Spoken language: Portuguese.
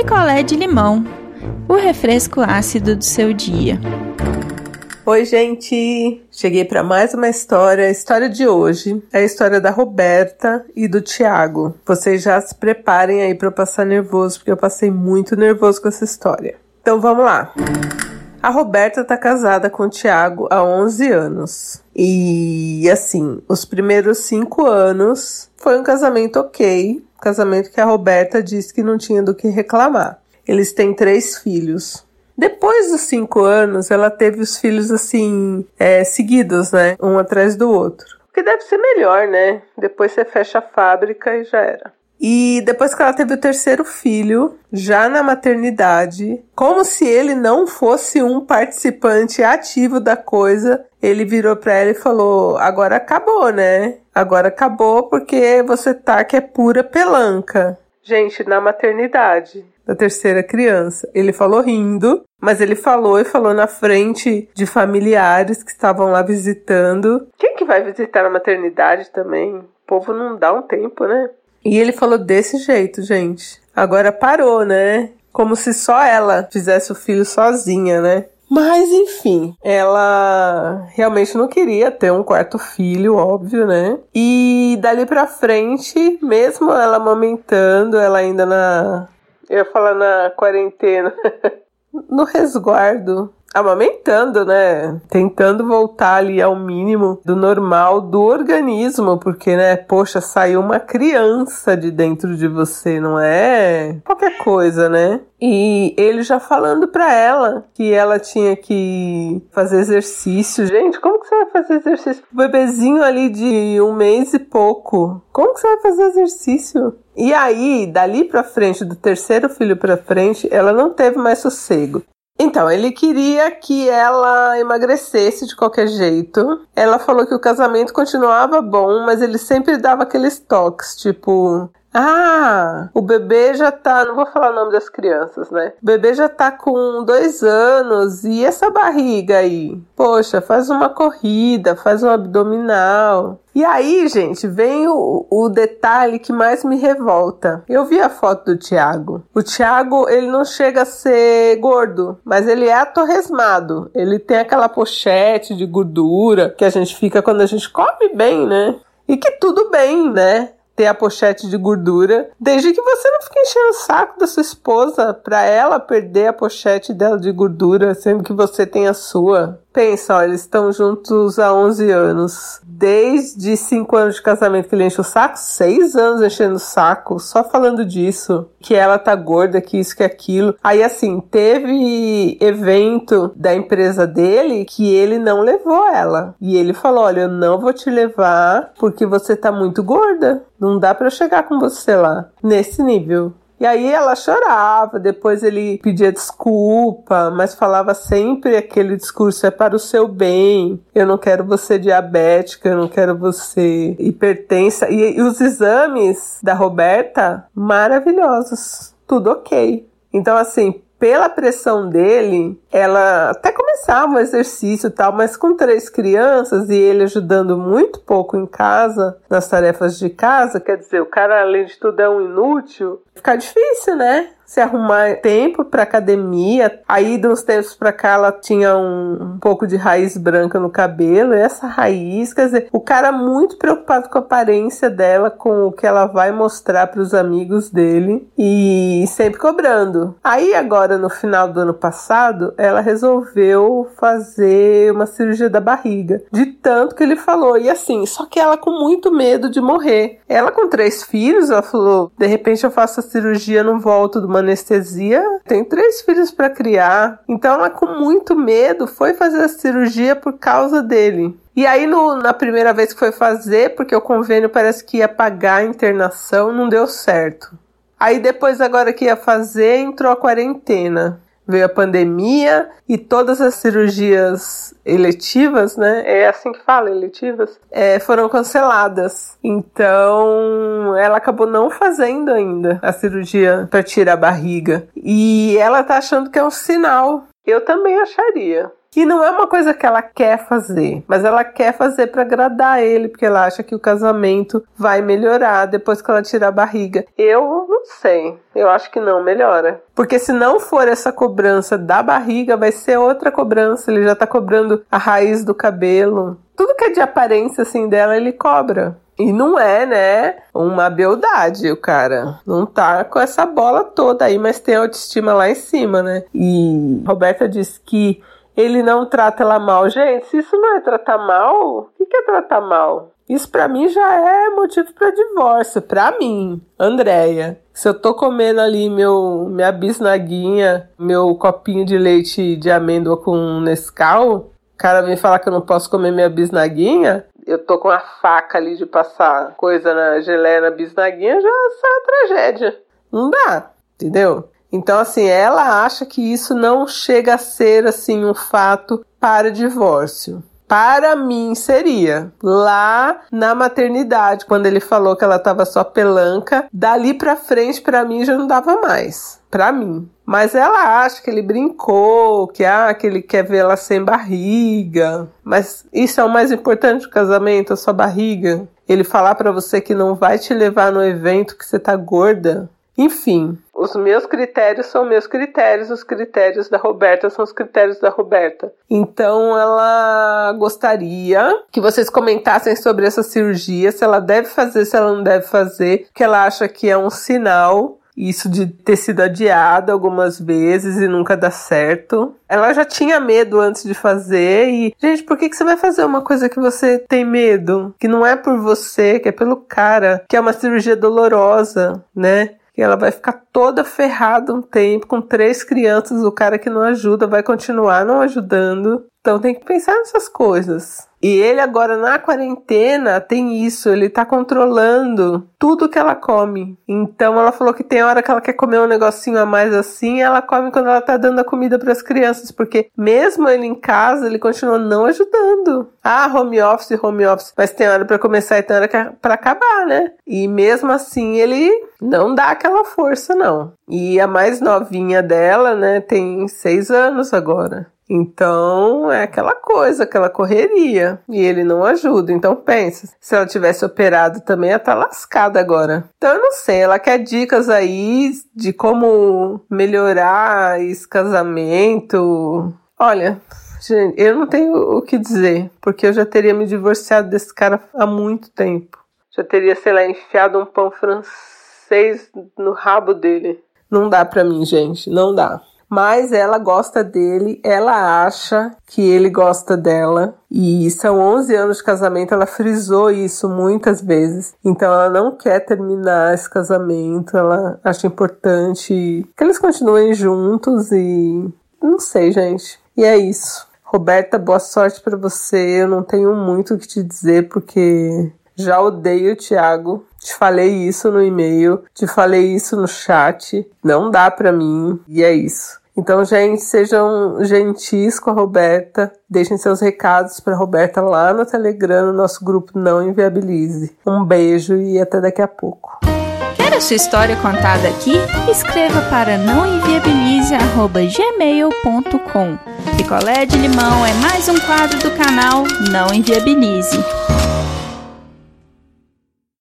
picolé de limão, o refresco ácido do seu dia. Oi, gente! Cheguei para mais uma história. A história de hoje é a história da Roberta e do Tiago. Vocês já se preparem aí para passar nervoso, porque eu passei muito nervoso com essa história. Então vamos lá. A Roberta tá casada com o Tiago há 11 anos. E assim, os primeiros cinco anos foi um casamento ok. Casamento que a Roberta disse que não tinha do que reclamar. Eles têm três filhos. Depois dos cinco anos, ela teve os filhos assim, é, seguidos, né? Um atrás do outro. O que deve ser melhor, né? Depois você fecha a fábrica e já era. E depois que ela teve o terceiro filho, já na maternidade, como se ele não fosse um participante ativo da coisa, ele virou para ela e falou: Agora acabou, né? Agora acabou porque você tá que é pura pelanca. Gente, na maternidade da terceira criança. Ele falou rindo, mas ele falou e falou na frente de familiares que estavam lá visitando. Quem que vai visitar a maternidade também? O povo não dá um tempo, né? E ele falou desse jeito, gente. Agora parou, né? Como se só ela fizesse o filho sozinha, né? Mas enfim, ela realmente não queria ter um quarto filho, óbvio, né? E dali pra frente, mesmo ela amamentando, ela ainda na. Eu ia falar na quarentena. no resguardo amamentando, né? Tentando voltar ali ao mínimo do normal do organismo, porque, né, poxa, saiu uma criança de dentro de você, não é qualquer coisa, né? E ele já falando para ela que ela tinha que fazer exercício. Gente, como que você vai fazer exercício? O bebezinho ali de um mês e pouco. Como que você vai fazer exercício? E aí, dali pra frente, do terceiro filho pra frente, ela não teve mais sossego. Então, ele queria que ela emagrecesse de qualquer jeito. Ela falou que o casamento continuava bom, mas ele sempre dava aqueles toques, tipo, ah, o bebê já tá. Não vou falar o nome das crianças, né? O bebê já tá com dois anos e essa barriga aí? Poxa, faz uma corrida, faz um abdominal. E aí, gente, vem o, o detalhe que mais me revolta. Eu vi a foto do Thiago. O Thiago, ele não chega a ser gordo, mas ele é atorresmado. Ele tem aquela pochete de gordura que a gente fica quando a gente come bem, né? E que tudo bem, né? Ter a pochete de gordura, desde que você não fique enchendo o saco da sua esposa para ela perder a pochete dela de gordura, sendo que você tem a sua. Pensa, olha, eles estão juntos há 11 anos. Desde 5 anos de casamento que ele enche o saco, 6 anos enchendo o saco, só falando disso. Que ela tá gorda, que isso, que aquilo. Aí, assim, teve evento da empresa dele que ele não levou ela. E ele falou: Olha, eu não vou te levar porque você tá muito gorda. Não dá para chegar com você lá. Nesse nível. E aí ela chorava, depois ele pedia desculpa, mas falava sempre aquele discurso: é para o seu bem, eu não quero você diabética, eu não quero você hipertensa. E, e os exames da Roberta, maravilhosos, tudo ok. Então, assim, pela pressão dele, ela até começava o exercício tal, mas com três crianças e ele ajudando muito pouco em casa, nas tarefas de casa, quer dizer, o cara, além de tudo, é um inútil, fica difícil, né? Se arrumar tempo para academia. Aí, de uns tempos para cá, ela tinha um, um, pouco de raiz branca no cabelo. Essa raiz, quer dizer, o cara muito preocupado com a aparência dela, com o que ela vai mostrar para os amigos dele e sempre cobrando. Aí, agora, no final do ano passado, ela resolveu fazer uma cirurgia da barriga, de tanto que ele falou. E assim, só que ela com muito medo de morrer. Ela com três filhos, ela falou: de repente eu faço a cirurgia, não volto anestesia, tem três filhos para criar. Então ela, com muito medo, foi fazer a cirurgia por causa dele. E aí, no, na primeira vez que foi fazer, porque o convênio parece que ia pagar a internação, não deu certo. Aí depois, agora que ia fazer, entrou a quarentena veio a pandemia e todas as cirurgias eletivas, né? É assim que fala, eletivas, é, foram canceladas. Então, ela acabou não fazendo ainda a cirurgia para tirar a barriga. E ela tá achando que é um sinal. Eu também acharia que não é uma coisa que ela quer fazer, mas ela quer fazer para agradar ele, porque ela acha que o casamento vai melhorar depois que ela tirar a barriga. Eu não sei. Eu acho que não, melhora. Porque se não for essa cobrança da barriga, vai ser outra cobrança. Ele já tá cobrando a raiz do cabelo. Tudo que é de aparência assim dela, ele cobra. E não é, né, uma beldade o cara. Não tá com essa bola toda aí, mas tem autoestima lá em cima, né? E Roberta disse que ele não trata ela mal. Gente, se isso não é tratar mal, o que é tratar mal? Isso para mim já é motivo para divórcio, para mim, Andréia. Se eu tô comendo ali meu minha bisnaguinha, meu copinho de leite de amêndoa com Nescau, o cara vem falar que eu não posso comer minha bisnaguinha, eu tô com a faca ali de passar coisa na geleia na bisnaguinha, já sai a tragédia. Não dá, entendeu? Então, assim, ela acha que isso não chega a ser, assim, um fato para divórcio. Para mim seria lá na maternidade, quando ele falou que ela estava só pelanca, dali para frente para mim já não dava mais. Para mim. Mas ela acha que ele brincou, que ah, que ele quer ver ela sem barriga. Mas isso é o mais importante do casamento, a sua barriga. Ele falar para você que não vai te levar no evento que você tá gorda. Enfim, os meus critérios são meus critérios, os critérios da Roberta são os critérios da Roberta. Então ela gostaria que vocês comentassem sobre essa cirurgia, se ela deve fazer, se ela não deve fazer, que ela acha que é um sinal isso de ter sido adiada algumas vezes e nunca dá certo. Ela já tinha medo antes de fazer e, gente, por que, que você vai fazer uma coisa que você tem medo? Que não é por você, que é pelo cara, que é uma cirurgia dolorosa, né? E ela vai ficar toda ferrada um tempo com três crianças, o cara que não ajuda vai continuar não ajudando. Então tem que pensar nessas coisas. E ele agora na quarentena tem isso, ele tá controlando tudo que ela come. Então ela falou que tem hora que ela quer comer um negocinho a mais assim, ela come quando ela tá dando a comida para as crianças, porque mesmo ele em casa, ele continua não ajudando. Ah, home office, home office, mas tem hora para começar e tem hora é para acabar, né? E mesmo assim ele não dá aquela força não. E a mais novinha dela, né, tem seis anos agora. Então é aquela coisa, aquela correria. E ele não ajuda. Então pensa, se ela tivesse operado também, ela tá lascada agora. Então eu não sei, ela quer dicas aí de como melhorar esse casamento. Olha, gente, eu não tenho o que dizer, porque eu já teria me divorciado desse cara há muito tempo. Já teria, sei lá, enfiado um pão francês no rabo dele. Não dá pra mim, gente, não dá mas ela gosta dele, ela acha que ele gosta dela. E são 11 anos de casamento, ela frisou isso muitas vezes. Então ela não quer terminar esse casamento, ela acha importante que eles continuem juntos e não sei, gente. E é isso. Roberta, boa sorte para você. Eu não tenho muito o que te dizer porque já odeio o Thiago. Te falei isso no e-mail, te falei isso no chat. Não dá para mim e é isso. Então, gente, sejam gentis com a Roberta. Deixem seus recados para Roberta lá no Telegram, no nosso grupo Não Inviabilize. Um beijo e até daqui a pouco. Quer a sua história contada aqui? Escreva para nãoenviabilize.gmail.com Picolé de limão é mais um quadro do canal Não Inviabilize.